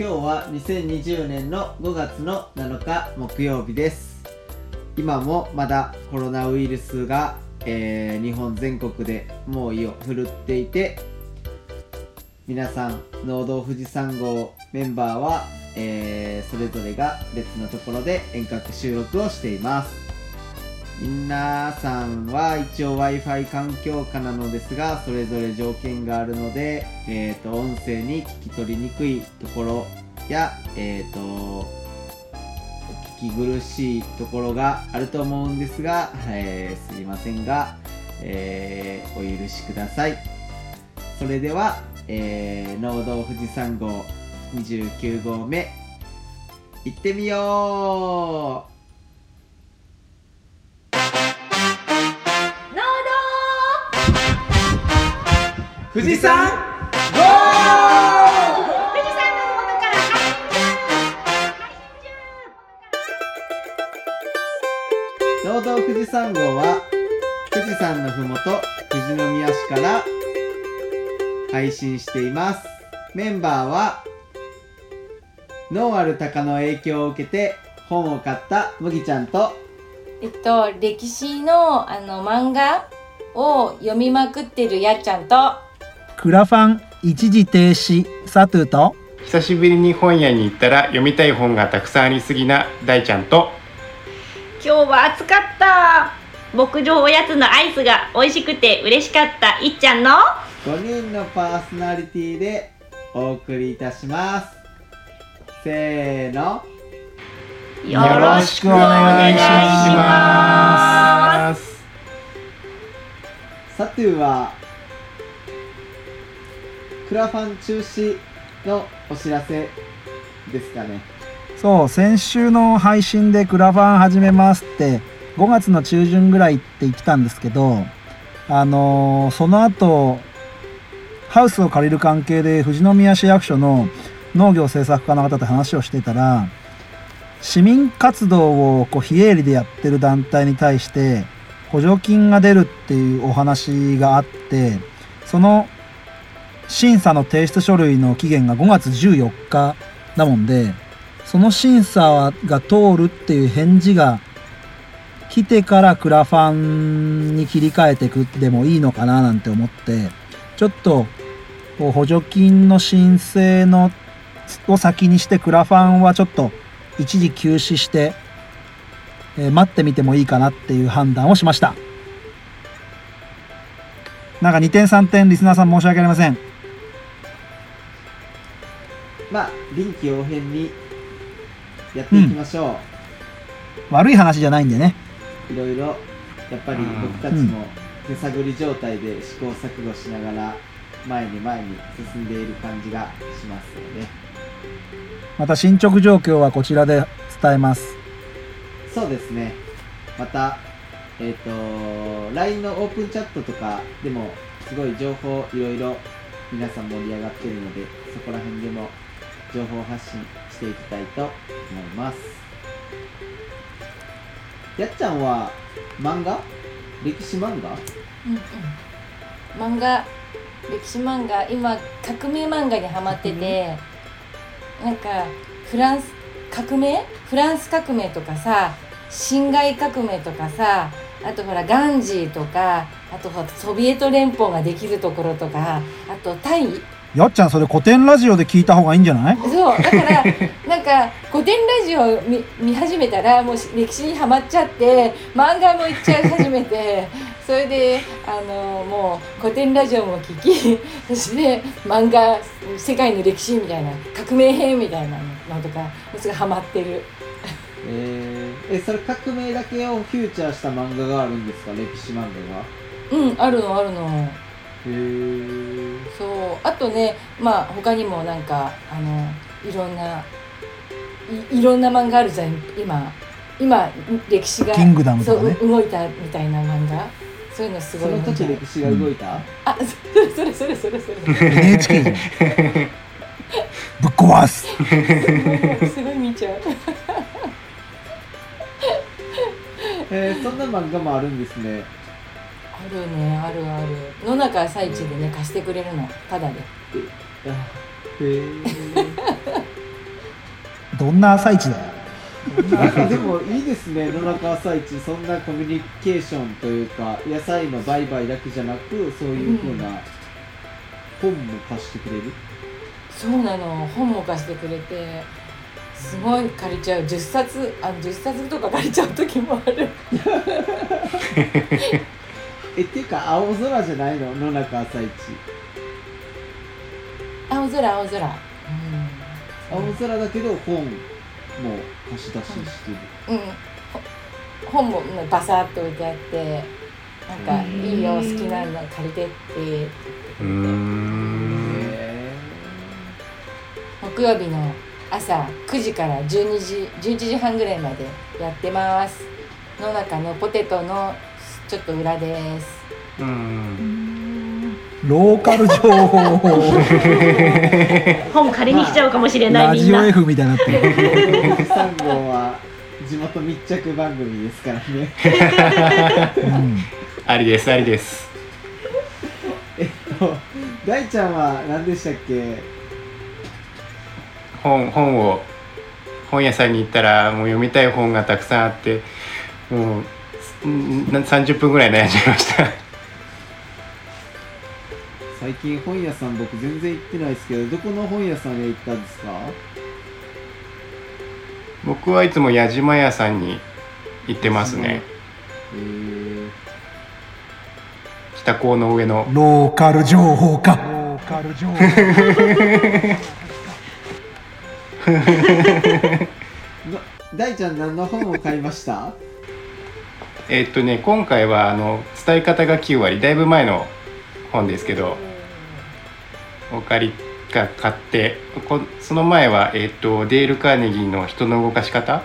今日は2020年の5月の7日木曜日です。今もまだコロナウイルスが、えー日本全国で猛威を振るっていて皆さん農道富士山号メンバーは、えーそれぞれが別のところで遠隔収録をしています。皆さんは一応 Wi-Fi 環境下なのですがそれぞれ条件があるので、えー、と音声に聞き取りにくいところや、えー、と聞き苦しいところがあると思うんですが、えーすいませんが、えお許しください。それでは、えー、農道富士山号29号目行ってみよう。富士山ゴー道富士山の麓から配信中農道富士山号は富士山のふもと富士宮市から配信しています。メンバーは脳ある鷹の影響を受けて本を買った麦ちゃんとえっと歴史のあの漫画を読みまくってるやっちゃんとクラファン一時停止。サトゥと。久しぶりに本屋に行ったら読みたい本がたくさんありすぎな大ちゃんと。今日は暑かった。牧場おやつのアイスが美味しくて嬉しかった。いっちゃんの。5人のパーソナリティでお送りいたします。せーの。よろしくお願いします。サトゥはクラファン中止のお知らせですかね。そう先週の配信でクラファン始めますって5月の中旬ぐらいって言ってたんですけどあのーその後ハウスを借りる関係で富士宮市役所の農業政策課の方と話をしてたら市民活動をこう非営利でやってる団体に対して補助金が出るっていうお話があってその審査の提出書類の期限が5月14日だもんでその審査が通るっていう返事が来てからクラファンに切り替えてくでもいいのかななんて思ってちょっと補助金の申請のを先にしてクラファンはちょっと一時休止して、えー待ってみてもいいかなっていう判断をしました。なんか2点3点リスナーさん申し訳ありません。まあ臨機応変にやっていきましょ悪い話じゃないんでね。う、いろいろやっぱりうん僕たちも手探り状態で試行錯誤しながら前に前に進んでいる感じがしますよねまた進捗状況はこちらで伝えます。そうですね。またえっ、と LINE のオープンチャットとかでもすごい情報いろいろ皆さん盛り上がってるのでそこら辺でも情報発信していきたいと思います。やっちゃんは漫画？歴史漫画？うんうん。漫画歴史漫画今革命漫画にハマっててなんかフランス革命？フランス革命とかさ辛亥革命とかさあとほらガンジーとかあとソビエト連邦ができるところとかあとタイ？やっちゃんそれ古典ラジオで聞いた方がいいんじゃない？そうだからなんか古典ラジオを見見始めたらもう歴史にはまっちゃって漫画もいっちゃい始めて それであのもう古典ラジオも聞き そして漫画世界の歴史みたいな革命編みたいなのとかもうすぐハマってる。えー、えそれ革命だけをフューチャーした漫画があるんですか？歴史漫画が。うんあるのあるのへえそう。あとねまあ他にもなんかあのいろんないいろんな漫画あるじゃん今。今歴史がキングダムとかね。そう動いたみたいな漫画。そういうのすごいその時歴史が動いた、あそれそれそれそれそれ。NHK じゃん。ぶっ壊す。すごい見ちゃう。えー、そんな漫画もあるんですね。あるねあるある。野中朝市でね貸してくれるの。ただで。あへえ どんな朝市だよ。なんかでもいいですね。野中朝市。そんなコミュニケーションというか野菜の売買だけじゃなくそういうふうな本も貸してくれる、そうなの。本も貸してくれてすごい借りちゃう。10冊あ10冊とか借りちゃう時もある えっていうか青空じゃないの？野中朝市。青空青空。うん。青空だけど本も貸し出ししてる、うん、ほ本もねバサッと置いてあってなんか「いいよ好きなの借りて」って言ってうーん。へ木曜日の朝9時から12時11時半ぐらいまでやってます。の中のポテトのちょっと裏です。うん。ローカル情報。本借りに来ちゃうかもしれない、ラジオみんな F みたいになってる。ー3号は地元密着番組ですからね。うん。ありですありです。えっと大ちゃんは何でしたっけ？本本を本屋さんに行ったらもう読みたい本がたくさんあってもうんな30分ぐらい悩んじゃいました。最近本屋さん僕全然行ってないですけどどこの本屋さんへ行ったんですか？僕はいつも矢島屋さんに行ってますね。えー、北高の上の。ローカル情報か。ローカル情報。の大ちゃん何の本を買いました？えっとね今回はあの伝え方が9割だいぶ前の本ですけどお借りが買ってこその前は、えっとデール・カーネギーの「人の動かし方」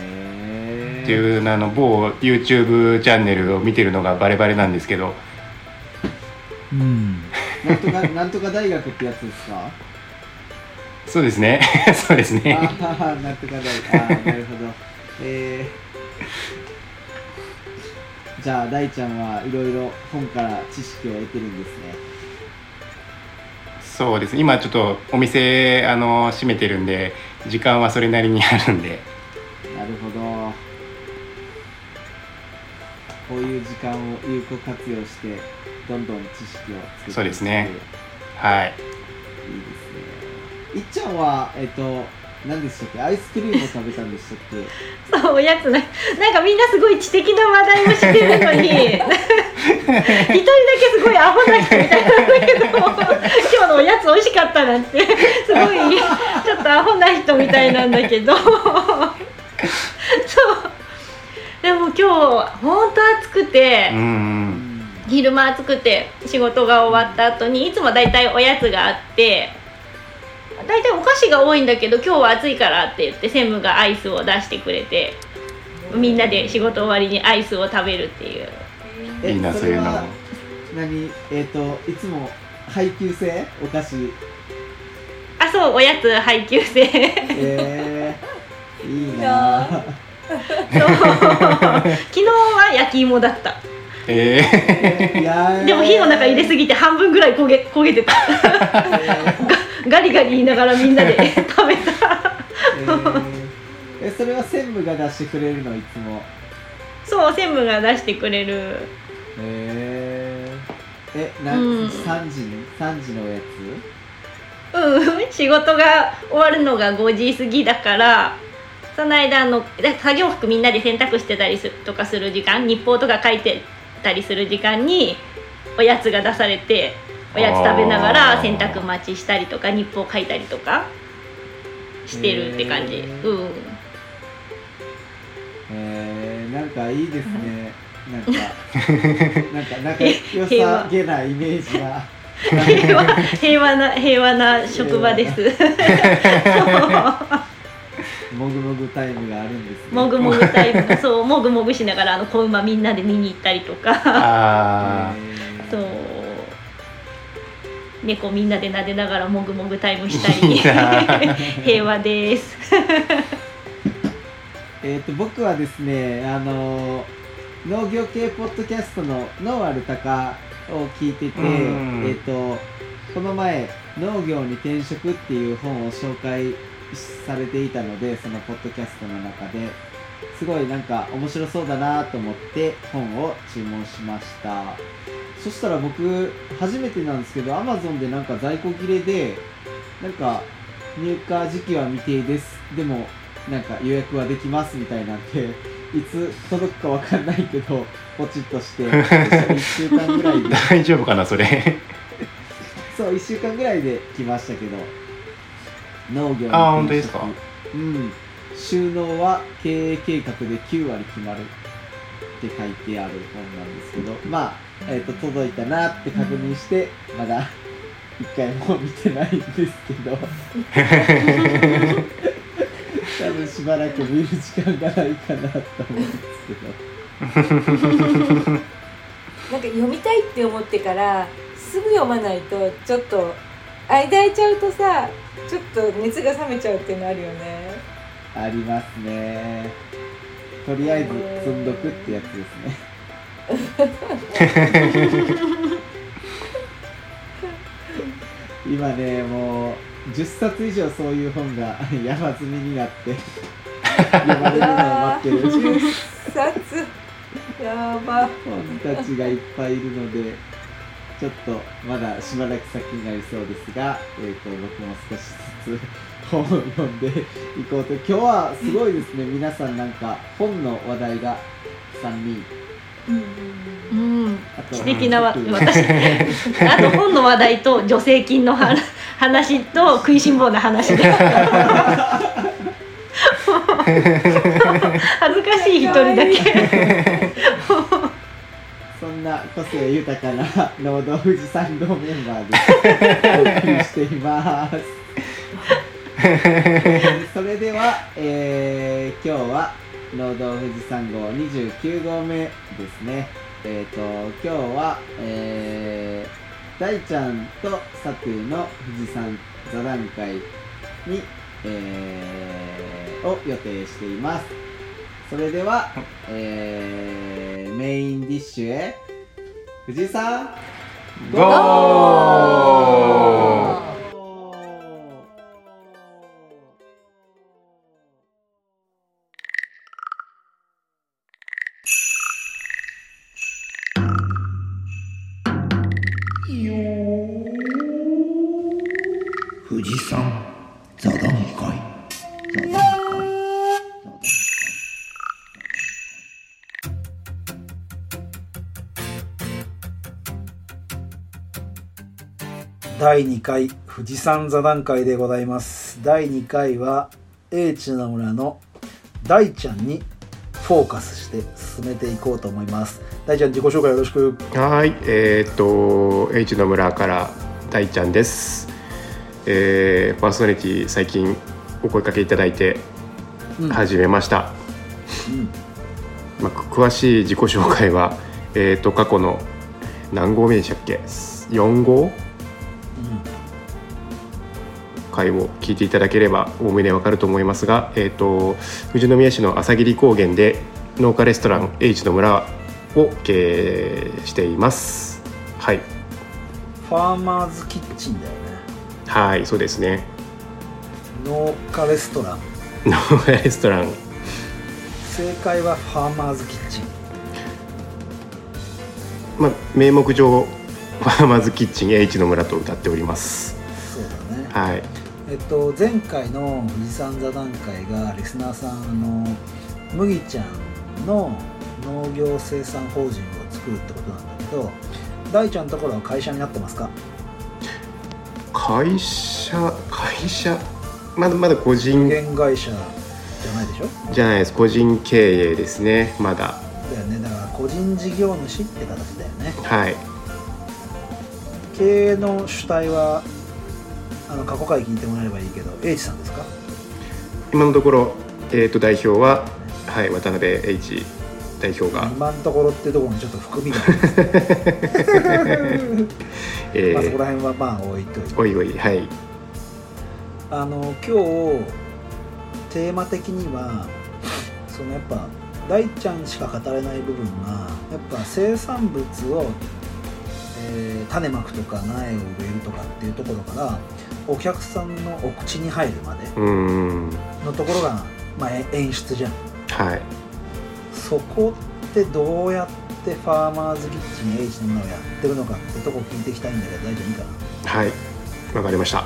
えー、っていうあの某 YouTube チャンネルを見てるのがバレバレなんですけど。うん。なんとか なんとか大学ってやつですか？そうですね。そうですあね。あなんとか大あーなるほど。えー、じゃあ大ちゃんはいろいろ本から知識を得てるんですね。そうです。ね今ちょっとお店あの閉めてるんで時間はそれなりにあるんで。なるほど。こういう時間を有効活用してどんどん知識をつけてそうですね。はい。いいですね。いっちゃんはえっ、と何でしたっけ？アイスクリームを食べたんでしたっけ？そうおやつねなんかみんなすごい知的な話題をしてるのに。一人だけすごいアホな人みたいなんだけど今日のおやつ美味しかったなんて。すごいちょっとアホな人みたいなんだけど。そう。でも今日本当暑くて。うんうん。昼間暑くて仕事が終わった後にいつもだいたいおやつがあってだいたいお菓子が多いんだけど今日は暑いからって言って専務がアイスを出してくれてみんなで仕事終わりにアイスを食べるっていう。えいいなそういうの。何？えっ、といつも配給制？お菓子。あそうおやつ配給制。えー、いいな。ぁ そう。昨日は焼き芋だった。ええーいやー。でも火の中入れすぎて半分ぐらい焦げ焦げてた ガリガリ言いながらみんなで 食べた。えー。えそれは専務が出してくれるの？いつも。そう専務が出してくれる。えー、えな、うん。3時に？3時のおやうん仕事が終わるのが5時過ぎだからその間あのだ作業服みんなで洗濯してたりすとかする時間日報とか書いてたりする時間におやつが出されておやつ食べながあらー。洗濯待ちしたりとか日報書いたりとかしてるって感じ、へー。うん。つえー、なんかいいですね。なんか。なんか仲良さげなイメージが。平和平和な平和な職場です。もぐもぐタイムがあるんですね。もぐもぐタイム。そうもぐもぐしながらあの子馬みんなで見に行ったりとか。あえー。そう猫みんなで撫でながらもぐもぐタイムしたい。いな。り平和です。えー、と僕はですねあの農業系ポッドキャストの「農ある鷹」を聞いてて、うん。えー、とこの前「農業に転職」っていう本を紹介されていたのでそのポッドキャストの中で。すごいなんか面白そうだなと思って本を注文しましたそしたら僕初めてなんですけど Amazon でなんか在庫切れでなんか入荷時期は未定です。でもなんか予約はできますみたいなんでいつ届くかわかんないけどポチッとして1週間ぐらいで。大丈夫かなそれ。そう1週間ぐらいで来ましたけど。農業の本当ですか？うん。収納は経営計画で9割決まるって書いてある本なんですけど。まあ、えー、と届いたなって確認して、まだ一回も見てないんですけど。多分しばらく見る時間がないかなと思うんですけど。なんか読みたいって思ってからすぐ読まないとちょっと間空いちゃうとさちょっと熱が冷めちゃうっていうのあるよね。ありますね。とりあえず積んどくってやつですね 今ねもう10冊以上そういう本が 山積みになって読まれるのを待ってる。10冊。やば。本たちがいっぱいいるのでちょっとまだしばらく先になりそうですが、えー、と僕も少しずつ本を読んでいこうと。今日はすごいですね。皆さんなんか本の話題が3人うん。あと素敵な私あと本の話題と助成金の話話と食いしん。坊な話で恥ずかしい一人だけそん。な個性豊かな農道富士山道メンバーでお送りしています。それでは、えー今日は農道富士山号29号目ですね。えっ、と今日は、えー、大ちゃんと佐藤の富士山座談会に、えーを予定しています。それでは、えーメインディッシュへ富士山ゴー第2回富士山座談会でございます。第2回は英知の村の大ちゃんにフォーカスして進めていこうと思います。大ちゃん自己紹介よろしく。はい、えーっと H の村から大ちゃんです。えーパーソナリティ最近お声かけいただいてうん始めました。うんまあ、く詳しい自己紹介はえーっと過去の何号目でしたっけ？4号？回を聞いていただければおおむねわかると思いますが、えーっと富士宮市の朝霧高原で農家レストラン H の村を経営しています。はい。ファーマーズキッチンだよねはい、そうですね。農家レストラン農家レストラン。正解はファーマーズキッチンまあ、名目上。ファーマーズキッチン H の村と歌っております。そうだねはい。えっと前回の富士山座談会がリスナーさんの麦ちゃんの農業生産法人を作るってことなんだけど大ちゃんのところは会社になってますか？会社、会社。まだまだ個人会社じゃないでしょ？じゃないです。個人経営ですね。まだ。だよねだから個人事業主って形だよねはい。経営の主体はあの過去回聞いてもらえればいいけど英知さんですか？今のところ、えっ、と、代表は。はい、渡辺 H 代表が。今のところってところにちょっと含みがありますね えまあそこー、ら辺はまあ置いといておいおい、はい。あの今日テーマ的にはそのやっぱ大ちゃんしか語れない部分がやっぱ生産物を、えー種まくとか苗を植えるとかっていうところからお客さんのお口に入るまでうん。のところが、まあ、え演出じゃん。はい。そこってどうやってファーマーズキッチン H のものをやってるのかってとこ聞いていきたいんだけど大丈夫いいかな？はい。わかりました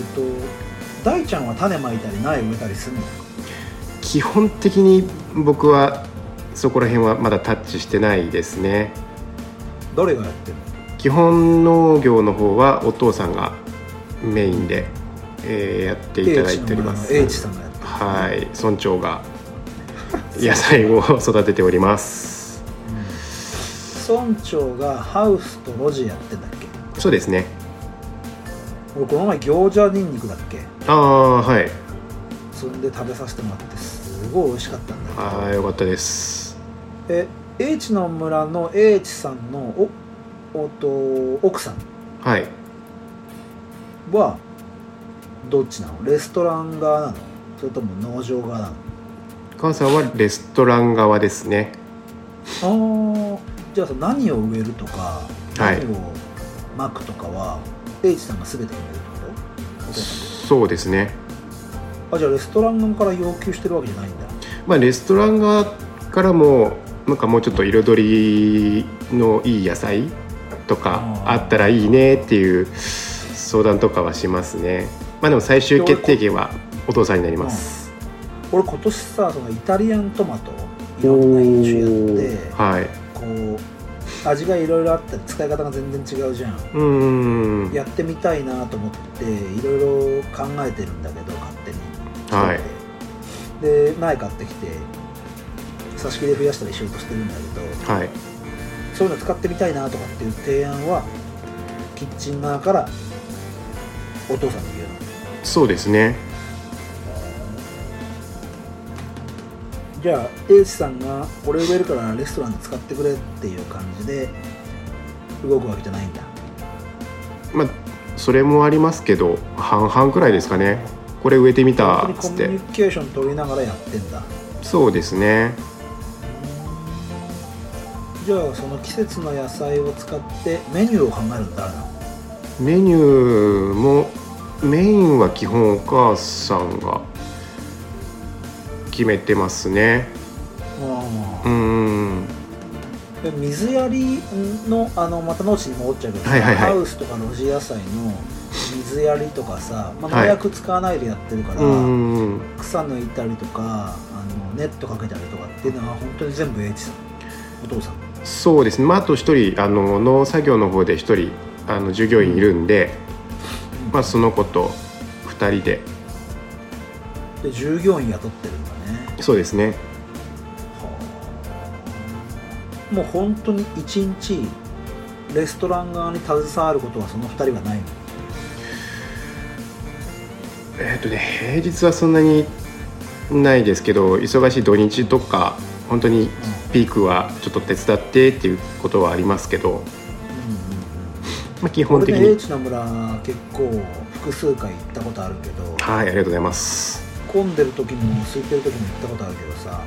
えっと大ちゃんは種まいたり苗植えたりするの？基本的に僕はそこら辺はまだタッチしてないですね。誰がやってるの？基本農業の方はお父さんがメインで、えーやっていただいております。H さんがやってる。はい。村長が 野菜を育てております。村長がハウスと路地やってんだっけ？そうですね。俺この前餃子ニンニクだっけ？ああはい。それで食べさせてもらってすごい美味しかったんだけど。ああよかったです。え H の村の H さんのおおと奥さん？はい。はどっちなの？レストラン側なの？それとも農場側なの？お母さんはレストラン側ですね。あーじゃあさ何を植えるとかはい。何をまくとかは H さんが全て決めるってこと？そうですね。あじゃあレストラン側から要求してるわけじゃないんだ。まあレストラン側からもなんかもうちょっと彩りのいい野菜とかあったらいいねっていう相談とかはしますね。まあでも最終決定権はお父さんになります。俺今年さそのイタリアントマトいろんな品種やって。はい味がいろいろあったり使い方が全然違うじゃん。うーん。やってみたいなと思っていろいろ考えてるんだけど勝手に。はい。で苗買ってきて挿し木で増やしたりしようとしてるんだけどはい。そういうの使ってみたいなとかっていう提案はキッチン側からお父さんに言うの。そうですねじゃあ H さんが「俺植えるからレストランで使ってくれ」っていう感じで動くわけじゃないんだ。まあそれもありますけど半々くらいですかね。これ植えてみたっつっ本当にコミュニてケーション取りながらやってんだ。そうですね。じゃあその季節の野菜を使ってメニューを考えるの誰なの？メニューもメインは基本お母さんが決めてますね。あうーんで水やりのあのまた農地に戻っちゃうけどさ、はいはいはい。ハウスとか露地野菜の水やりとかさ、まあ、はい。農薬使わないでやってるから、うーん草抜いたりとかあのネットかけたりとかっていうのは本当に全部 H さ。んお父さん。そうですね、まあ、あと一人あの農作業の方で一人あの従業員いるんで、まあ、その子と二人で。で従業員雇ってる。んだねそうですね。もう本当に一日レストラン側に携わることはその2人はないの？えっ、とね平日はそんなにないですけど忙しい土日とか本当にピークはちょっと手伝ってっていうことはありますけど、まあ、基本的に。H の村結構複数回行ったことあるけどはいありがとうございます混んでる時も空いてる時も行ったことあるけどさ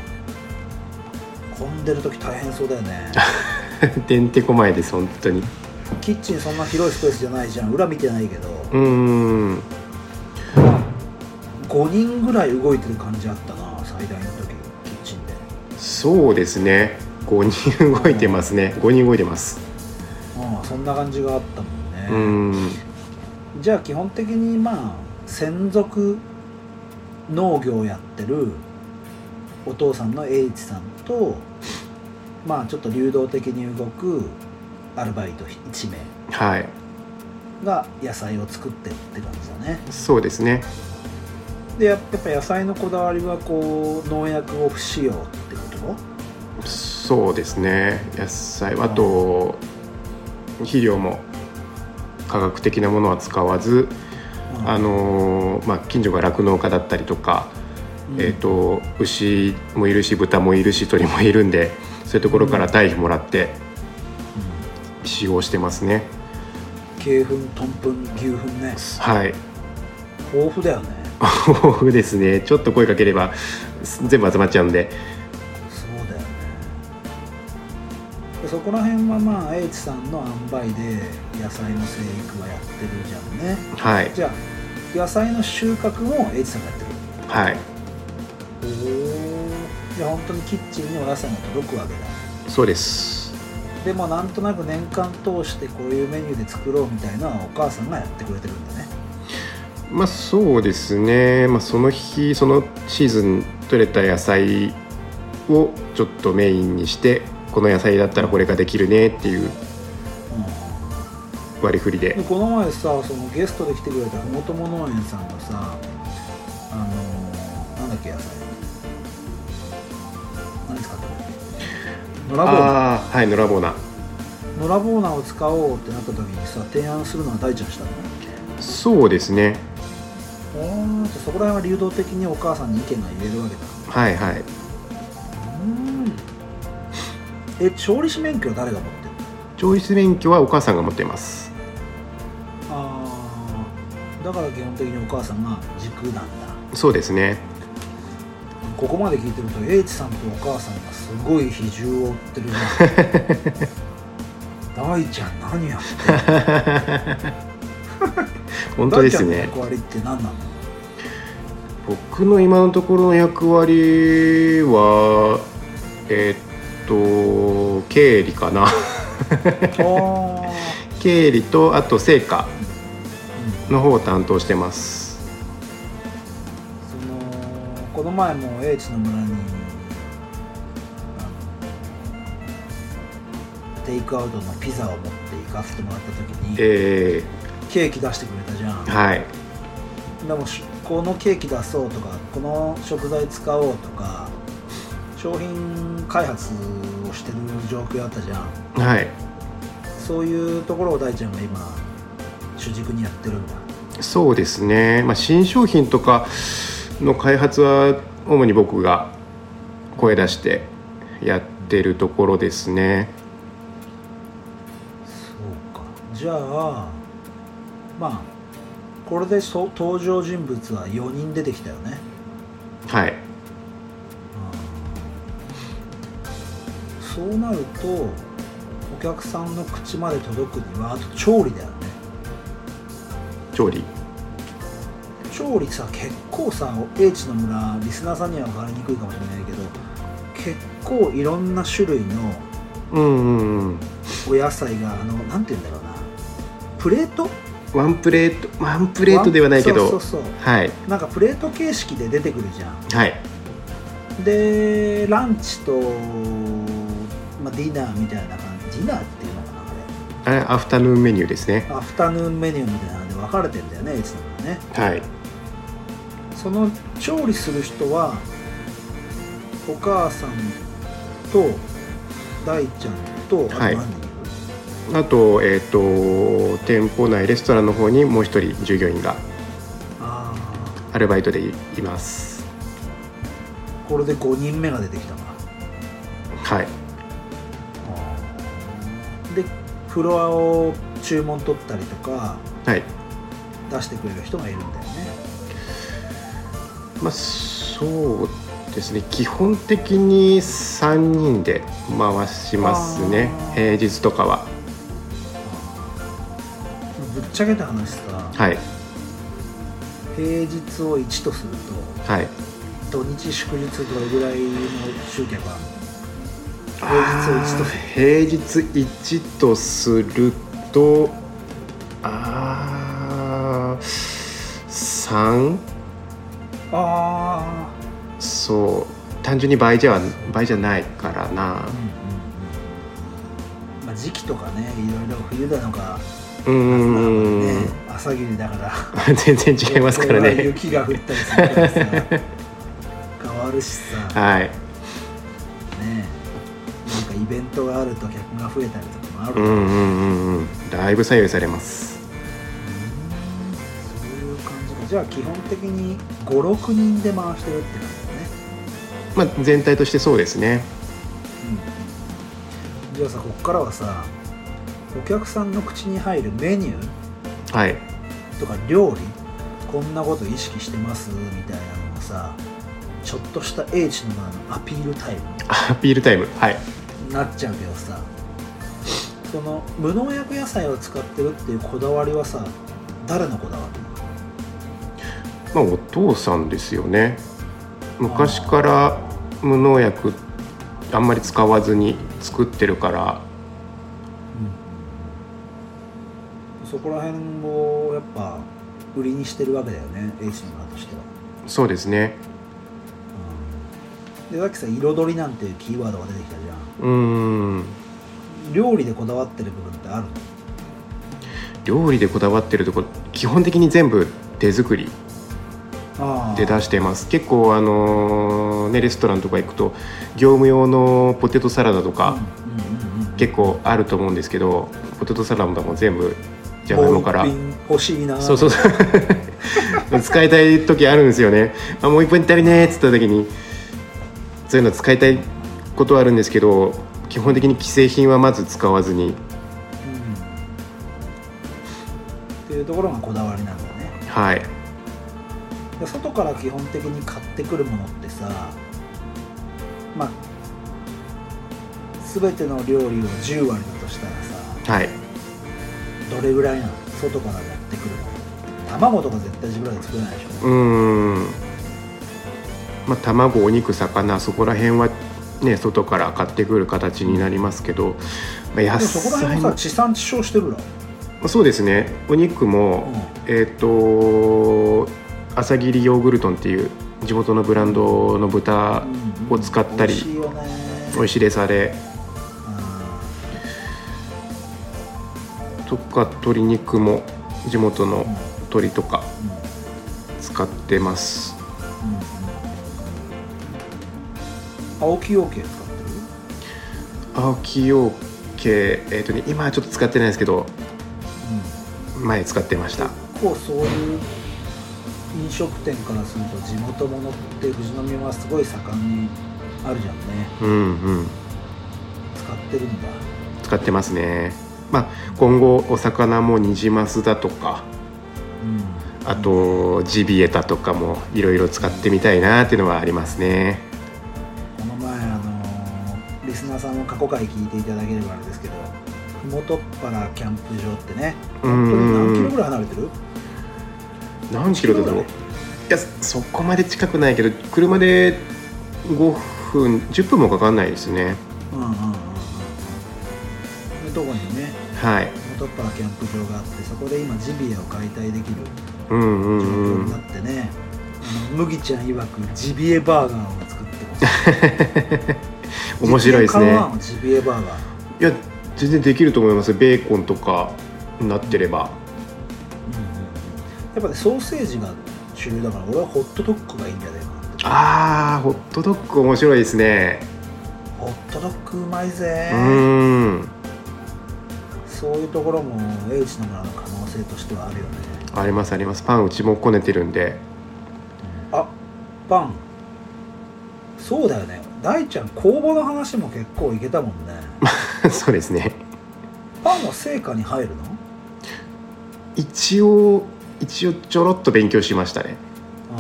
混んでる時大変そうだよね。てんてこまいです本当に。キッチンそんな広いスペースじゃないじゃん。裏見てないけど。うーん5人ぐらい動いてる感じあったな最大の時キッチンで。そうですね。5人動いてますね。5人動いてます。ああそんな感じがあったもんね、うーん。じゃあ基本的にまあ専属農業をやってるお父さんの H さんとまあちょっと流動的に動くアルバイト1名はい。が野菜を作ってるって感じだね。そうですね。でややっぱ野菜のこだわりはこう農薬を不使用ってこと？そうですね。野菜あと肥料も科学的なものは使わず、うんあのーまあ、近所が酪農家だったりとか、うん。えー、と牛もいるし豚もいるし鳥もいるんでそういうところから堆肥もらって使用してますね。鶏粉豚粉牛粉ね。はい。豊富だよね。豊富ですね。ちょっと声かければ全部集まっちゃうんで。そうだよね。でそこら辺はまあ H さんの塩梅で野菜の生育はやってるじゃんね。はい。じゃあ野菜の収穫も H さんがやってる。はい。おおじゃあ本当にキッチンにお野菜が届くわけだそうです。でもなんとなく年間通してこういうメニューで作ろうみたいなお母さんがやってくれてるんだね。まあそうですね、まあ、その日そのシーズン取れた野菜をちょっとメインにしてこの野菜だったらこれができるねっていう割り振りで。でこの前さそのゲストで来てくれたふも農園さんがさあのーなんだっけ野菜。何使ったの野良ボーナ。はい野良ボーナ。野良ボーナを使おうってなった時にさ提案するのは大ちゃんしたの？そうですね。おーそこら辺は流動的にお母さんに意見が言えるわけだ。はいはい。うん。え調理師免許は誰が持ってるの？調理師免許はお母さんが持っていますから基本的にお母さんが軸なんだ。そうですね。ここまで聞いてると H さんとお母さんがすごい比重を追ってるじゃん大ちゃん何やって 本当ですね。役割って何なの？僕の今のところの役割はえーっと経理かな。経理とあと成果。うんの方を担当してます。そのこの前も H の村にテイクアウトのピザを持って行かせてもらった時にえケーキ出してくれたじゃん。ー、はい。でもしこのケーキ出そうとかこの食材使おうとか商品開発をしてる状況あったじゃん。はい。そういうところを大ちゃんが今主軸にやってるんだそうですね、まあ、新商品とかの開発は主に僕が声出してやってるところですね。そうか。じゃあまあこれでそ登場人物は4人出てきたよね。はい。そうなるとお客さんの口まで届くにはあと調理だよね調理。調理さ結構さ H の村リスナーさんには分かりにくいかもしれないけど結構いろんな種類のうんうんうん。お野菜があのなんて言うんだろうな。プレート？ワンプレート？ワンプレートではないけどそうそうそう。はい。なんかプレート形式で出てくるじゃん。はい。でランチと、まあ、ディナーみたいな感じ。ディナーっていうのかなあれ。あれアフタヌーンメニューですね。アフタヌーンメニューみたいな分かれてんだよね H の村ね。はい。その調理する人はお母さんと大ちゃんとあとはい。あとえっ、と店舗内レストランの方にもう一人従業員があアルバイトでいいます。あこれで5人目が出てきたなはい。でフロアを注文取ったりとかはい出してくれる人がいるんだよね。まあそうですね。基本的に3人で回しますね。平日とかは。ぶっちゃけた話さ。はい。平日を1とするとはい。土日祝日どれぐらいの集客ある平日1とするとあー3あそう。単純に倍じゃ倍じゃないからな。あうんうんうん。まあ時期とかねいろいろ冬なのかうーんね朝霧だから。全然違いますからね。雪が降ったりするからさ変わるしさ。はい。ね。なんかイベントがあると客が増えたりとかもあるから、うんうんうんうん。だいぶ左右されますじゃあ基本的に56人で回してるって感じだね。まあ全体としてそうですね。うん。じゃあさここからはさお客さんの口に入るメニューはい。とか料理こんなこと意識してますみたいなのがさちょっとした H のあのアピールタイム。アピールタイム。はい。になっちゃうけどさその無農薬野菜を使ってるっていうこだわりはさ誰のこだわり？まあお父さんですよね。昔から無農薬あんまり使わずに作ってるから。そこら辺をやっぱ売りにしてるわけだよね H の村としては、そうですね。うん、でさっきさ彩りなんていうキーワードが出てきたじゃん。うーん。料理でこだわってる部分ってあるの？料理でこだわってるとこ基本的に全部手作り。あで出してます。結構あのねレストランとか行くと業務用のポテトサラダとか、結構あると思うんですけどポテトサラダも全部じゃがいもから。欲しいなそうそうそう。使いたい時あるんですよね。あもう一本足りねえっつった時にそういうの使いたいことはあるんですけど基本的に既製品はまず使わずに。うん。っていうところがこだわりなんだね。はい。で外から基本的に買ってくるものってさまあ全ての料理を10割だとしたらさはい。どれぐらいなの？外から持ってくるもの卵とか絶対自分らで作れないでしょ。うーん。まあ卵お肉魚そこら辺はね外から買ってくる形になりますけど、まあ、そこら辺はさ地産地消してるらそうですね。お肉も、えっ、と朝霧ヨーグルトンっていう地元のブランドの豚を使ったり美味しい美味しいですあれ。とか鶏肉も地元の鶏とか使ってます。青木養鶏使ってる？青木養鶏えっ、とね今はちょっと使ってないですけど前使ってました。結構そういう飲食店からすると地元ものって富士宮はすごい盛んにあるじゃんね。うんうん。使ってるんだ。使ってますね。まあ今後お魚もニジマスだとかうん。あとジビエタとかもいろいろ使ってみたいなっていうのはありますね。この前あのーリスナーさんも過去回聞いていただければあれですけど麓っ腹キャンプ場ってね何キロぐらい離れてる？何キロだろう？いやそこまで近くないけど車で5分10分もかかんないですね。うんうんうんうんうん。そういうとこにねはい。元っ腹キャンプ場があってそこで今ジビエを解体できるうんうん状うん。況になってね、あの麦ちゃん曰くジビエバーガーを作ってます。面白いですね。ジビエバーガー。いや全然できると思います。ベーコンとかになってればやっぱねソーセージが主流だから俺はホットドッグがいいんじゃないかなあーホットドッグ面白いですね。ホットドッグうまいうぜーん。そういうところも H の村の可能性としてはあるよね。ありますあります。パンうちもこねてるんで。あパン。そうだよね。大ちゃん工房の話も結構いけたもんね。そうですね。パンは成果に入るの？一応一応ちょろっと勉強しましたね。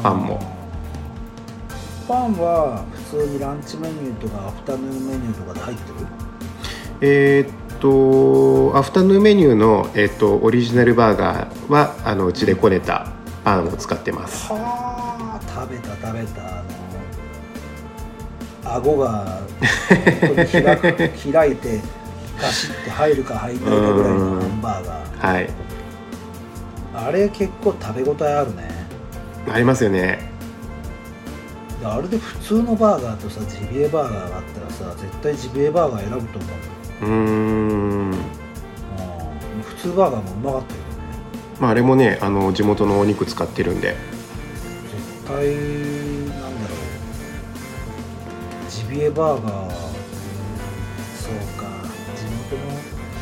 パンも。パンは普通にランチメニューとかアフタヌーンメニューとかで入ってる？えーっとアフタヌーンメニューの、えーっとオリジナルバーガーはあのうちでこねたパンを使ってます。はあ食べた食べた。あの顎が開く開いてガシッて入るか入んないかぐらいのハンバーガー。はいあれ結構食べ応えあるね。ありますよね。であれで普通のバーガーとさジビエバーガーがあったらさ絶対ジビエバーガー選ぶと思う。うーん。うん。普通バーガーもうまかったよね。まああれもねあの地元のお肉使ってるんで。絶対なんだろう。ジビエバーガーそうか。地元の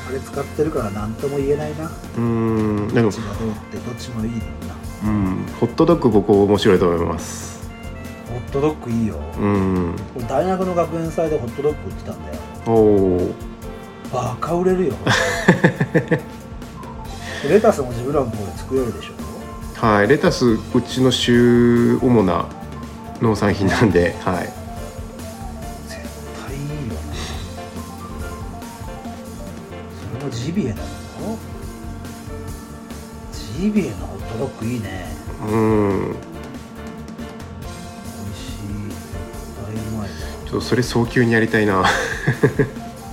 あれ使ってるから何とも言えないなうーん。でもどっちがどうってどっちもいいのになうん。ホットドッグ僕面白いと思います。ホットドッグいいよ。うん。俺大学の学園祭でホットドッグ売ってたんだよ。おおバカ売れるよ。レタスも自分らのところで作れるでしょ。はい。レタスうちの主主な農産品なんではい。絶対いいよね。それもジビエだろジビエのホットドッグいいね。うん。美味しい。大うまいわちょっとそれ早急にやりたいな。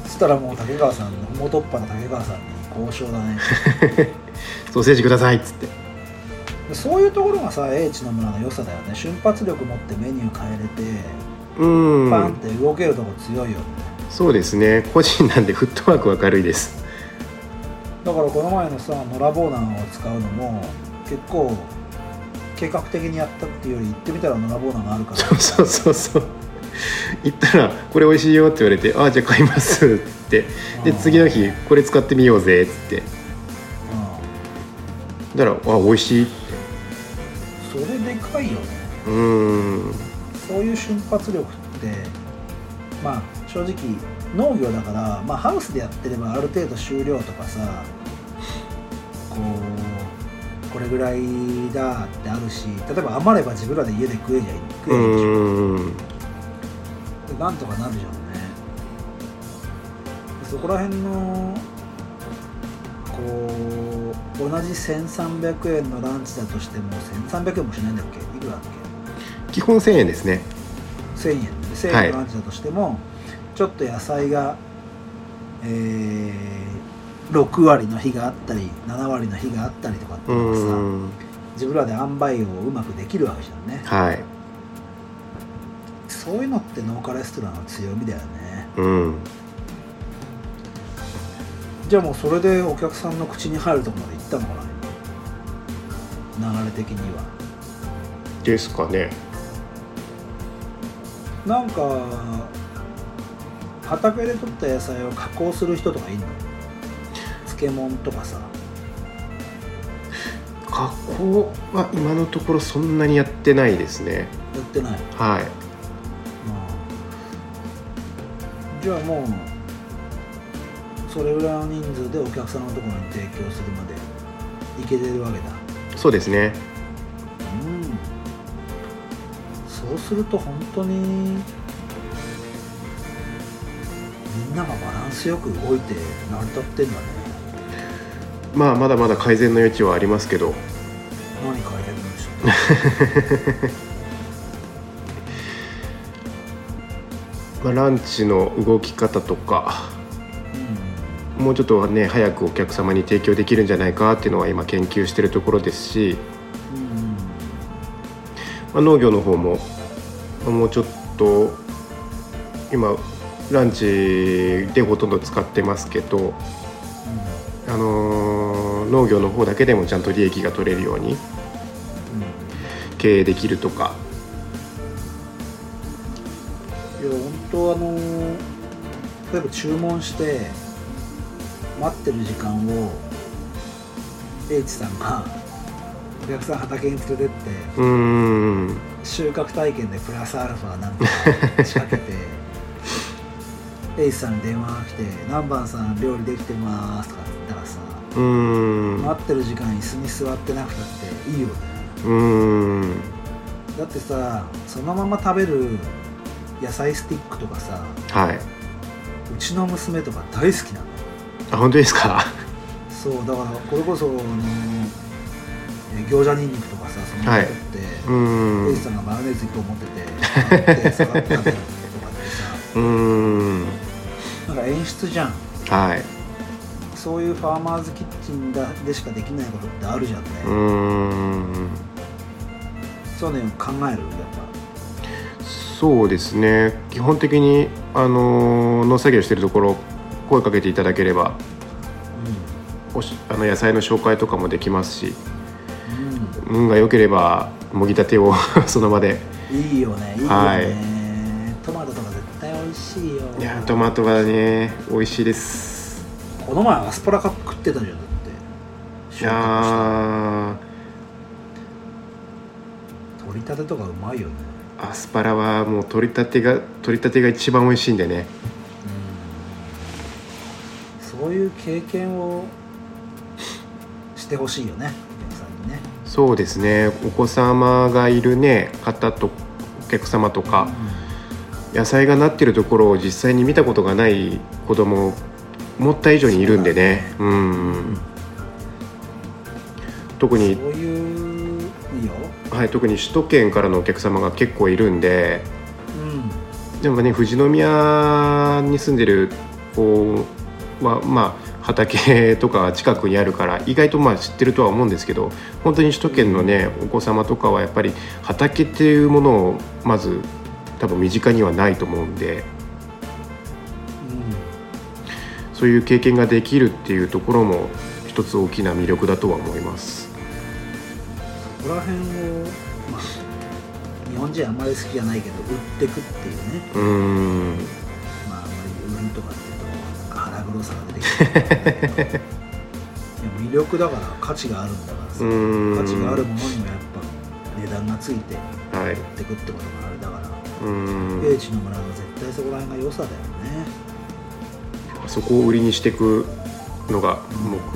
そしたらもう竹川さんの元っ端の竹川さんに交渉だね。ソーセージくださいっつって。でそういうところがさ英知の村の良さだよね。瞬発力持ってメニュー変えれてうん。パンって動けるとこ強いよね、そうですね。個人なんでフットワークは軽いですだからこの前のさノラボーナンを使うのも結構計画的にやったっていうより行ってみたらノラボーナンがあるから。そうそうそう。行ったら「これ美味しいよ」って言われて「ああじゃあ買います」って。で次の日「これ使ってみようぜ」っつってうだから「あ美味しい」って。ん、それでかいよね。うーん。そういう瞬発力ってまあ正直農業だから、まあ、ハウスでやってればある程度収量とかさこうこれぐらいだってあるし例えば余れば自分らで家で食えじゃ食うえるでしょ。でなんとかなるじゃんね。そこら辺のこう同じ1300円のランチだとしても1300円もしないんだっけ？いくらだっけ？基本1000円ですね。1000円で1000はい円のランチだとしても、ちょっと野菜が、えー6割の日があったり7割の日があったりとかってういうのがさーん。自分らで塩梅をうまくできるわけじゃんね。はい。そういうのって農家レストランの強みだよね。うん。じゃあもうそれでお客さんの口に入るところまで行ったのかな流れ的には。ですかね。なんか畑で採った野菜を加工する人とかいんの？漬物とかさ。加工は今のところそんなにやってないですね。やってない。はい。うん。じゃあもうそれぐらいの人数でお客さんのところに提供するまでいけてるわけだ。そうですね。うん。そうすると本当にみんながバランスよく動いて成り立ってんだね。まあまだまだ改善の余地はありますけど。何変えてるんでしょう まあ、ランチの動き方とか。うん。もうちょっとね早くお客様に提供できるんじゃないかっていうのは今研究してるところですし、うんまあ、農業の方もまあもうちょっと今ランチでほとんど使ってますけど、あのー農業の方だけでもちゃんと利益が取れるようにうん経営できるとか。いや本当あの例えば注文して待ってる時間を H さんがお客さん畑に連れてって収穫体験でプラスアルファなんか仕掛けて H さんに電話が来て「何番さん料理できてます」とかって言ったらさ待ってる時間椅子に座ってなくたっていいよね。うーん。だってさそのまま食べる野菜スティックとかさはい。うちの娘とか大好きなの。あ本当ですか？そうだからこれこそあのえ餃子にんにくとかさそのまま取って、うーん。エイジさんがマヨネーズ1個持ってて買って 使って食べるとかってさ。うーんなんか演出じゃん。はい。そういうファーマーズキッチンだでしかできないことってあるじゃんね、うーん。そういうの考える？やっそうですね。基本的にあのー農作業してるところ声かけていただければおしあの野菜の紹介とかもできますしぱうん、運が良ければもぎたてを その場で。うん、いいよねいいよね、はいトマトはね美味しいです。この前アスパラ食ってたじゃんだって。いや取りたてとかうまいよね。ーアスパラはもう取りたてが取りたてが一番美味しいんでね。そういう経験をしてほしいよねね。そうですね。お子様がいるね方とお客様とか野菜がなってるところを実際に見たことがない子供思った以上にいるんでね。うん。特に、はい、特に首都圏からのお客様が結構いるんで。うん。でもね富士宮に住んでる子はまあ畑とか近くにあるから意外とまあ知ってるとは思うんですけど本当に首都圏のねお子様とかはやっぱり畑っていうものをまず多分身近にはないと思うんで。そういう経験ができるっていうところも一つ大きな魅力だとは思います。ここら辺をまあ日本人あんまり好きじゃないけど売ってくっていうね。うーん。まああんまり売るとかっていうとなんか腹黒さが出てきて。でも魅力だから価値があるんだからさ価値があるものにもやっぱ値段がついてはい。売ってくってことがあれだから。うーん。平地の村は絶対そこら辺が良さだよねそこを売りにしていくのが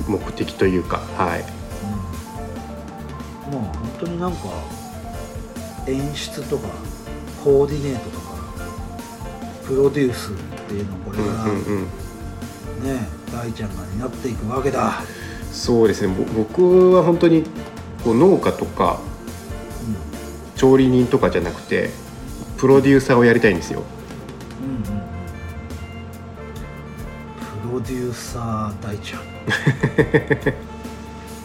目目的というかはい。うんもう本当になんか演出とかコーディネートとかプロデュースっていうのをこれうんからね、うんうん。大ちゃんが担っていくわけだ、そうですね。ぼ僕は本当にこう農家とか調理人とかじゃなくてプロデューサーをやりたいんですよ。うんうんプロデューサー大ちゃん。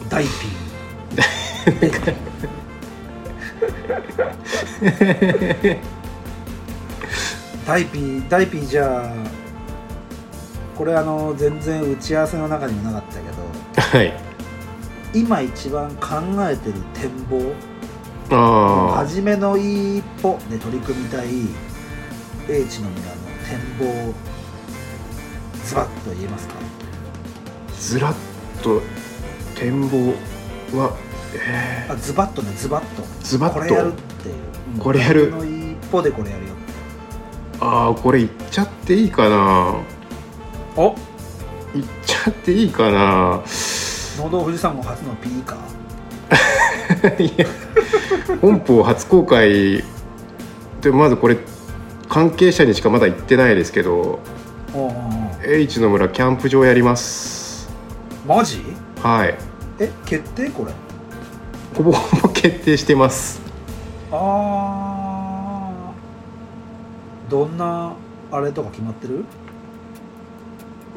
大ピー大ピー大ピーじゃあこれあの全然打ち合わせの中にもなかったけどはい。今一番考えてる展望初めの一歩で取り組みたい英知の村の展望ズバッと言えますか？ずらっと展望はえあズバッとねズバッと。ズバッと。これやるっていう、うん。これやる。の一歩でこれやるよー、ああこれ言っちゃっていいかな。お？言っちゃっていいかな。農道富士山号初の P か？いや本邦初公開でまずこれ関係者にしかまだ行ってないですけど H の村キャンプ場やります。マジ？はいえ決定これ？ほぼほぼ決定してます。あー。どんなあれとか決まってる？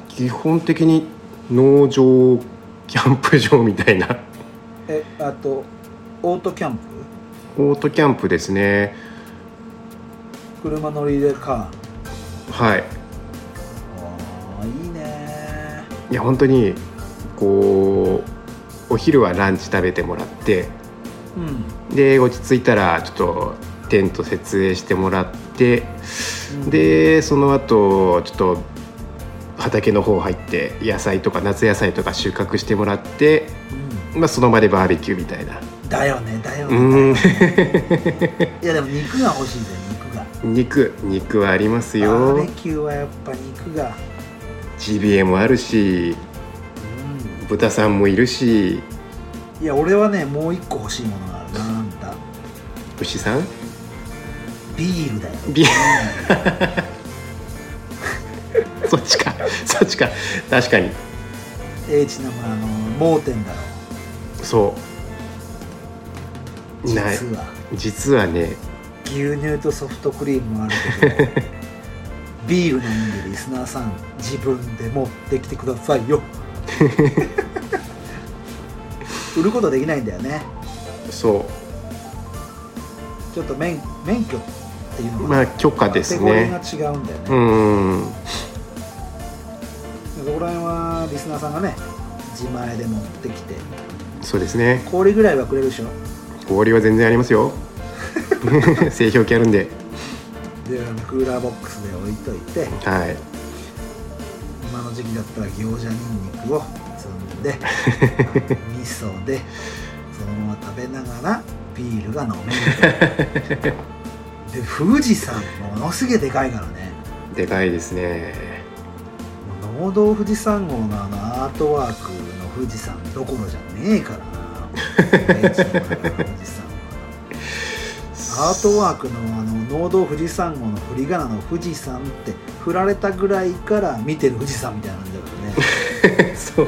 基本的に農場キャンプ場みたいな。えあとオートキャンプ？オートキャンプですね。車乗りでカーはい。あーいいね。いや本当にこうお昼はランチ食べてもらってうん。で落ち着いたらちょっとテント設営してもらってうん。でその後ちょっと畑の方入って野菜とか夏野菜とか収穫してもらって、まあ、その場でバーベキューみたいな。うんだよねだようねん。いやでも肉が欲しいぜ肉が。肉肉はありますバーよベキューはやっぱ肉が。ジビエもあるしう豚さんもいるし。んいや俺はねもう一個欲しいものがあるななんだ。牛さん？ビールだよ。ビ そっちか。そっちか。確かに。H の村の盲点だろ。そう。ない実は。実はね。牛乳とソフトクリームもあるけどビール飲んでリスナーさん自分で持ってきてくださいよ。売ることできないんだよね。そちょっと免免許っていうのうが、まあ許可ですカテゴリねーが違うんだよね、うんそこら辺はリスナーさんがね自前で持ってきて。そうですね。氷ぐらいはくれるでしょ氷は全然ありますよ。製氷機あるんで。であのクーラーボックスで置いといてはい。今の時期だったら餃子にんにくを積んで 味噌でそのまま食べながらビールが飲めると。で富士山ものすげえでかいからね。でかいですね。農道富士山号のあのアートワークの富士山どころじゃねえからの富士山はアートワークのあの農道富士山号の振り仮名の富士山って振られたぐらいから見てる富士山みたいな感じだからね。そう。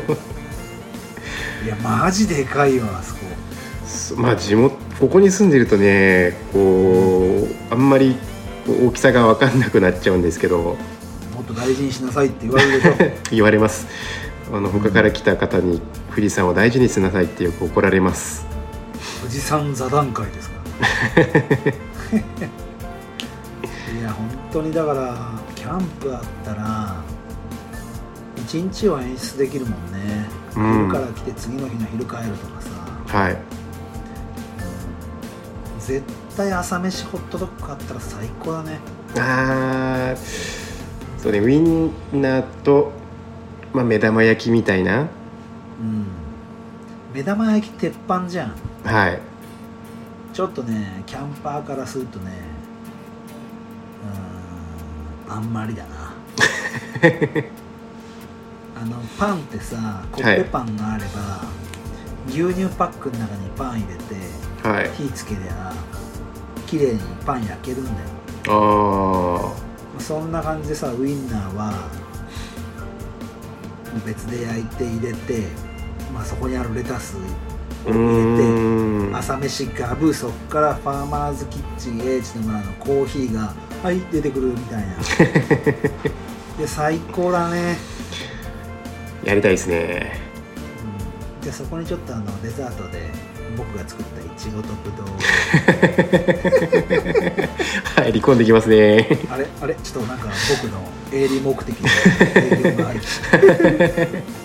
いやマジでかいわあそこ。そまあ地元ここに住んでるとねこうあんまり大きさが分かんなくなっちゃうんですけど。もっと大事にしなさいって言われるでしょ言われます。あの他から来た方に富士山を大事にしなさいってよく怒られます。富士山座談会ですから。いや本当にだからキャンプあったら一日は演出できるもんね、うん。昼から来て次の日の昼帰るとかさ。はい。絶対朝飯ホットドッグ買ったら最高だね。あーそうねウインナーと、まあ、目玉焼きみたいなうん目玉焼き鉄板じゃん。はい。ちょっとねキャンパーからするとねうーんあんまりだな。あのパンってさコッペパンがあれば、牛乳パックの中にパン入れてはい。火つけりゃ綺麗にパン焼けるんだよ。あそんな感じでさウインナー。は別で焼いて入れて、まあ、そこにあるレタスを入れて朝飯ガブそっからファーマーズキッチン H の村のコーヒーがはい出てくるみたいな。で最高だね、やりたいですね。うん、でそこにちょっとあのデザートで僕が作ったいちごとぶどう入り 込んできますね。あれあれ？ちょっとなんか僕の営利目的の営業がある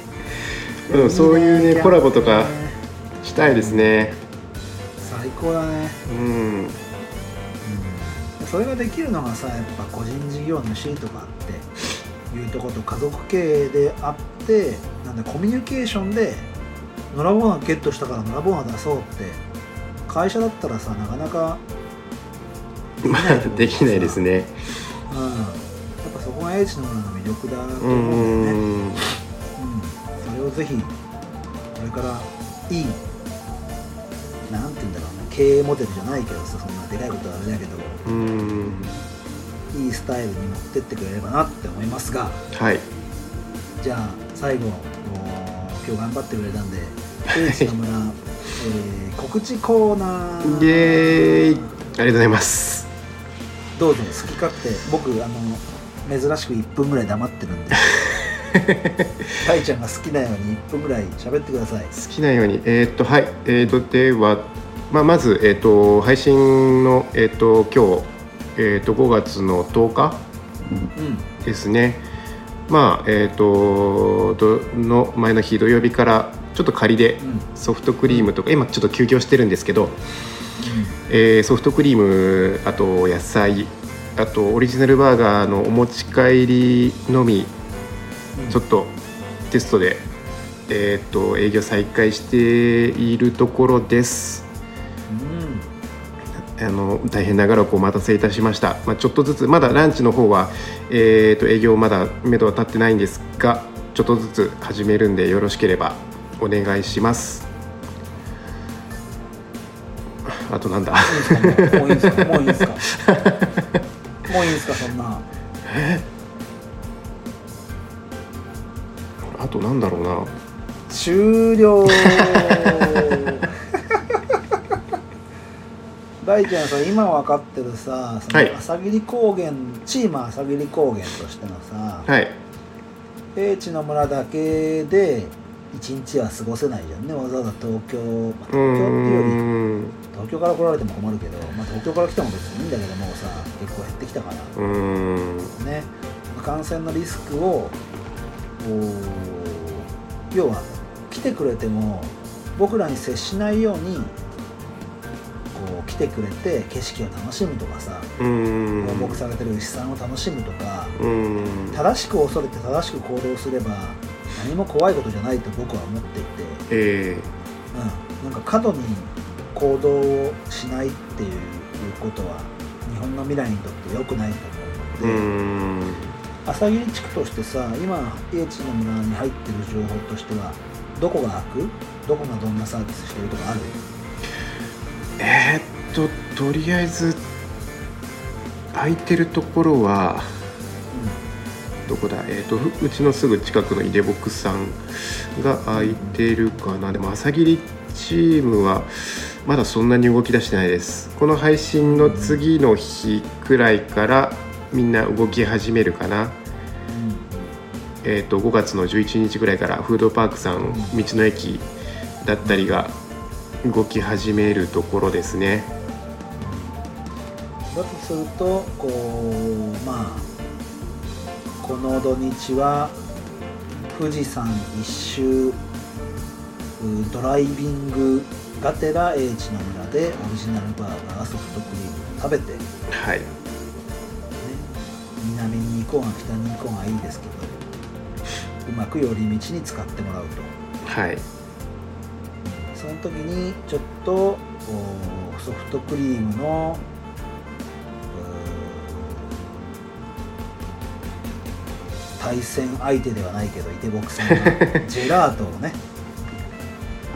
うんそういうねコラボとかね。したいですね。最高だね。うん。それができるのがさやっぱ個人事業主とかっていうとこと家族経営であってなんだコミュニケーションで野良ボーナゲットしたから野良ボーナ出そうって会社だったらさなかなかまあできないですね。うん。やっぱそこが H の村の魅力だとう思うんだよね、をぜひこれからいいなんて言うんだろうな経営モデルじゃないけどさそんなでかいことはあれだけどうん。いいスタイルに持ってってくれればなって思いますが。はい。じゃあ最後今日頑張ってくれたんで「H の村」えー告知コーナー。イエーイ。ありがとうございます。どうぞ好き勝手。僕あの珍しく1分ぐらい黙ってるんで たいちゃんが好きなように1分ぐらい喋ってください。好きなように。えーっとはい。えーっとでは、まあ、まず、えーっと配信の、えーっと今日、えーっと5月の10日うん。ですね。まあえーっとどの前の日土曜日からちょっと仮でうん。ソフトクリームとか今ちょっと休業してるんですけど、えーソフトクリームあと野菜あとオリジナルバーガーのお持ち帰りのみうんちょっとテストで、えーっと営業再開しているところです。うん。あの大変長らくお待たせいたしました、まあ、ちょっとずつまだランチの方は、えーっと営業まだ目処は立ってないんですがちょっとずつ始めるんでよろしければお願いします。あとなんだ？もういいですか？もういいですか？もういいですか？そんな あとなんだろうな。終了。大ちゃんさ今分かってるさそのはい。朝霧高原、チーム朝霧高原としてのさはい。平地の村だけで一日は過ごせないじゃんね。わざわざ東京、まあ、東京ってういうより東京から来られても困るけど、まあ、東京から来ても別にいいんだけどもうさ結構減ってきたから。ね。感染のリスクを要は来てくれても僕らに接しないようにこう来てくれて景色を楽しむとかさ放牧されてる牛さんを楽しむとか正しく恐れて正しく行動すれば何も怖いことじゃないと僕は思っていて、えうん、なんか過度に行動をしないっていうことは日本の未来にとって良くないと思うので。朝霧地区としてさ今英知の村に入ってる情報としてはどこが開くどこがどんなサービスしてるとかある？えー、っととりあえず空いてるところはどこだ？えっ、とうちのすぐ近くのイデボックスさんが空いてるかな。でも朝霧チームはまだそんなに動き出してないです。この配信の次の日くらいからみんな動き始めるかな。えー、と5月の11日ぐらいからフードパークさん道の駅だったりが動き始めるところですね。だとするとこうまあこの土日は富士山一周うドライビングがてら英知の村でオリジナルバーガーソフトクリームを食べて、ね、はい、南に行こうが北に行こうがいいですけどうまく寄り道に使ってもらうと。はい、その時にちょっとおソフトクリームの対戦相手ではないけどイテボクさんがジェラートをね。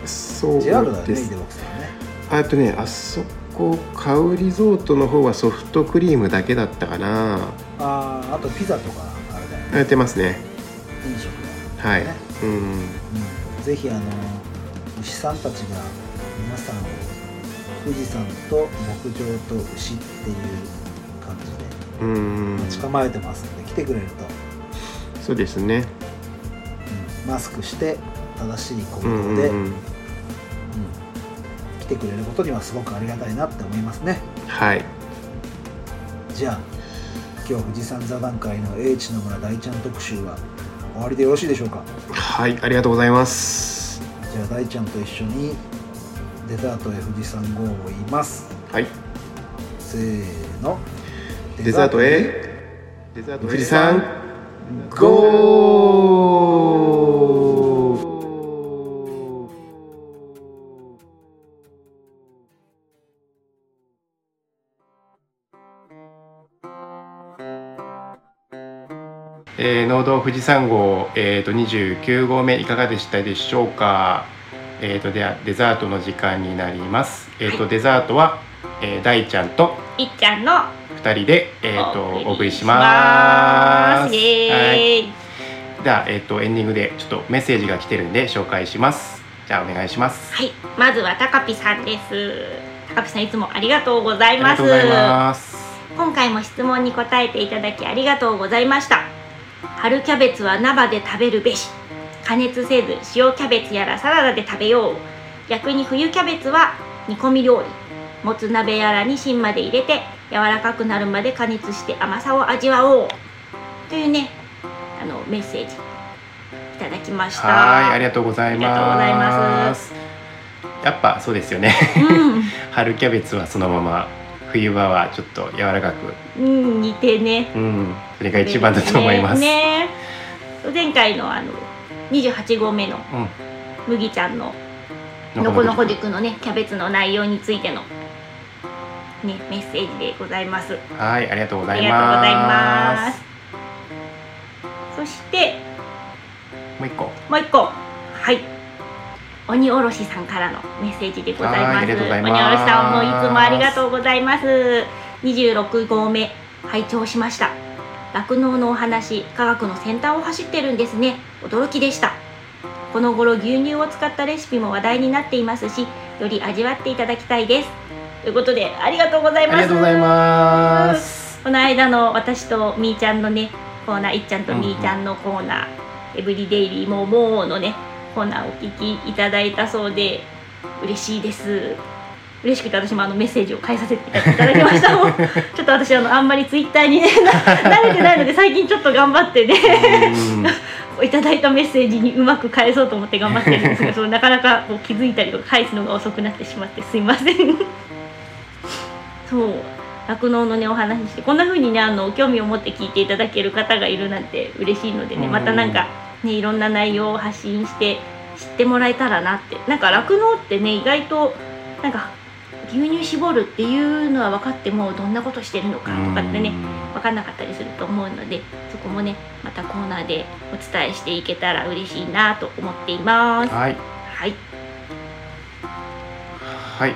そうジェラートだよねイテボクさんはね。あとねあそこカウリゾートの方はソフトクリームだけだったかな。あーあとピザとかあれだよね。やってますね。飲食のはい、ねうん。うん、ぜひあの牛さんたちが皆さんを富士山と牧場と牛っていう感じでうん。待ち構えてますので来てくれると、そうですね。うん。マスクして正しい行動うんで、うんうん。うん。来てくれることにはすごくありがたいなって思いますね。はい。じゃあ今日富士山座談会の英知の村大ちゃん特集は終わりでよろしいでしょうか？はいありがとうございます。じゃあ大ちゃんと一緒にデザートへ富士山号を言います。はい。せーの。デザートへ。デザート富士山ゴえー、農道富士山号、えー、と29号目いかがでしたでしょうか、えー、とではデザートの時間になります、えーとデザートは、えー、大ちゃんといっちゃんの2人で、えー、とお送りしまますはい、では、えー、とエンディングでちょっとメッセージが来てるんで紹介します。じゃあお願いします。はい、まずはたかぴさんです。たかぴさんいつもありがとうござありいます。がとうございます。今回も質問に答えていただきありがとうございました。春キャベツは生で食べるべし。加熱せず塩キャベツやらサラダで食べよう。逆に冬キャベツは煮込み料理。もつ鍋やらに芯まで入れて柔らかくなるまで加熱して甘さを味わおう。というね、あのメッセージいただきました。はい、ありがとうございます。やっぱそうですよね。うん。春キャベツはそのまま、冬場はちょっと柔らかく、うん、似てね。うん、それが一番だと思います。ねね前回のあの28号目のうん、麦ちゃんののこのこ塾のねキャベツの内容についてのねメッセージでございます。はい、ありがとうごあざいます。りがとうございます。そしてもう一個。もう一個はい。鬼おろしさんからのメッセージでございます。ます鬼おろしさんもいつもありがとうございます。26号目拝聴しました。酪農のお話、科学の先端を走ってるんですね。驚きでした。この頃牛乳を使ったレシピも話題になっていますし、より味わっていただきたいです。ということでありがとうございます。ありがとうございます。この間の私とみーちゃんのねコーナーいっちゃんとみーちゃんのコーナー、エブリデイリーもうもうのねコーナーをお聞きいただいたそうで嬉しいです。嬉しくて私もあのメッセージを返させていただきました。ちょっと私あのあんまりツイッターにねな 慣れてないので最近ちょっと頑張ってね。うん。いただいたメッセージにうまく返そうと思って頑張ってるんですがそうなかなかこう気づいたりとか返すのが遅くなってしまってすいません。そう酪農のねお話ししてこんな風にねあの興味を持って聞いていただける方がいるなんて嬉しいのでねうん。またなんかねいろんな内容を発信して知ってもらえたらなってなんか酪農ってね意外となんか牛乳絞るっていうのは分かってもどんなことしてるのかとかってね分かんなかったりすると思うのでそこもねまたコーナーでお伝えしていけたら嬉しいなと思っています。はい。はい、はい。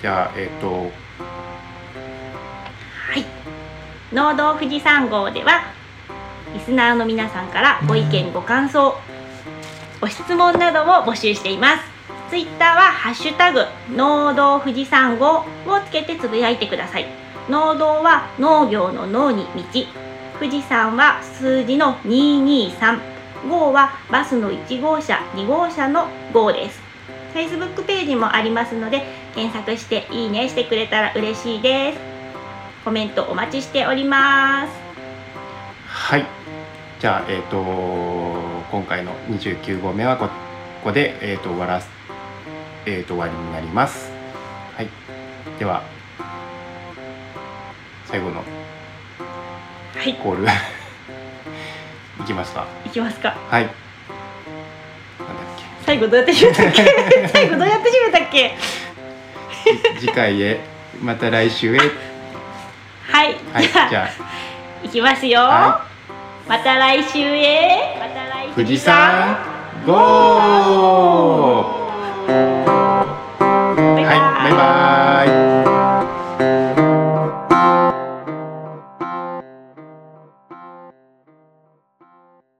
じゃあ、えっ、と、はい、農道富士山号ではリスナーの皆さんからご意見ご感想ご質問などを募集しています。ツイッターはハッシュタグ農道富士山号をつけてつぶやいてください。農道は農業の農に道富士山は数字の223号はバスの1号車2号車の号です。Facebook ページもありますので検索していいねしてくれたら嬉しいです。コメントお待ちしております。はいじゃあえっ、と今回の29号目はこここで、えー、と終わらす、えー、と終わりになります。はい。では最後のはい。コール。いきますかいきますか。はい。なんだっけ？最後どうやって締めたっけ？最後どうやって締めたっけ？次回へまた来週へ。はい、はい。じゃあいきますよ、はまた来週へ。また来週あ富士山ゴーはいバイバーイ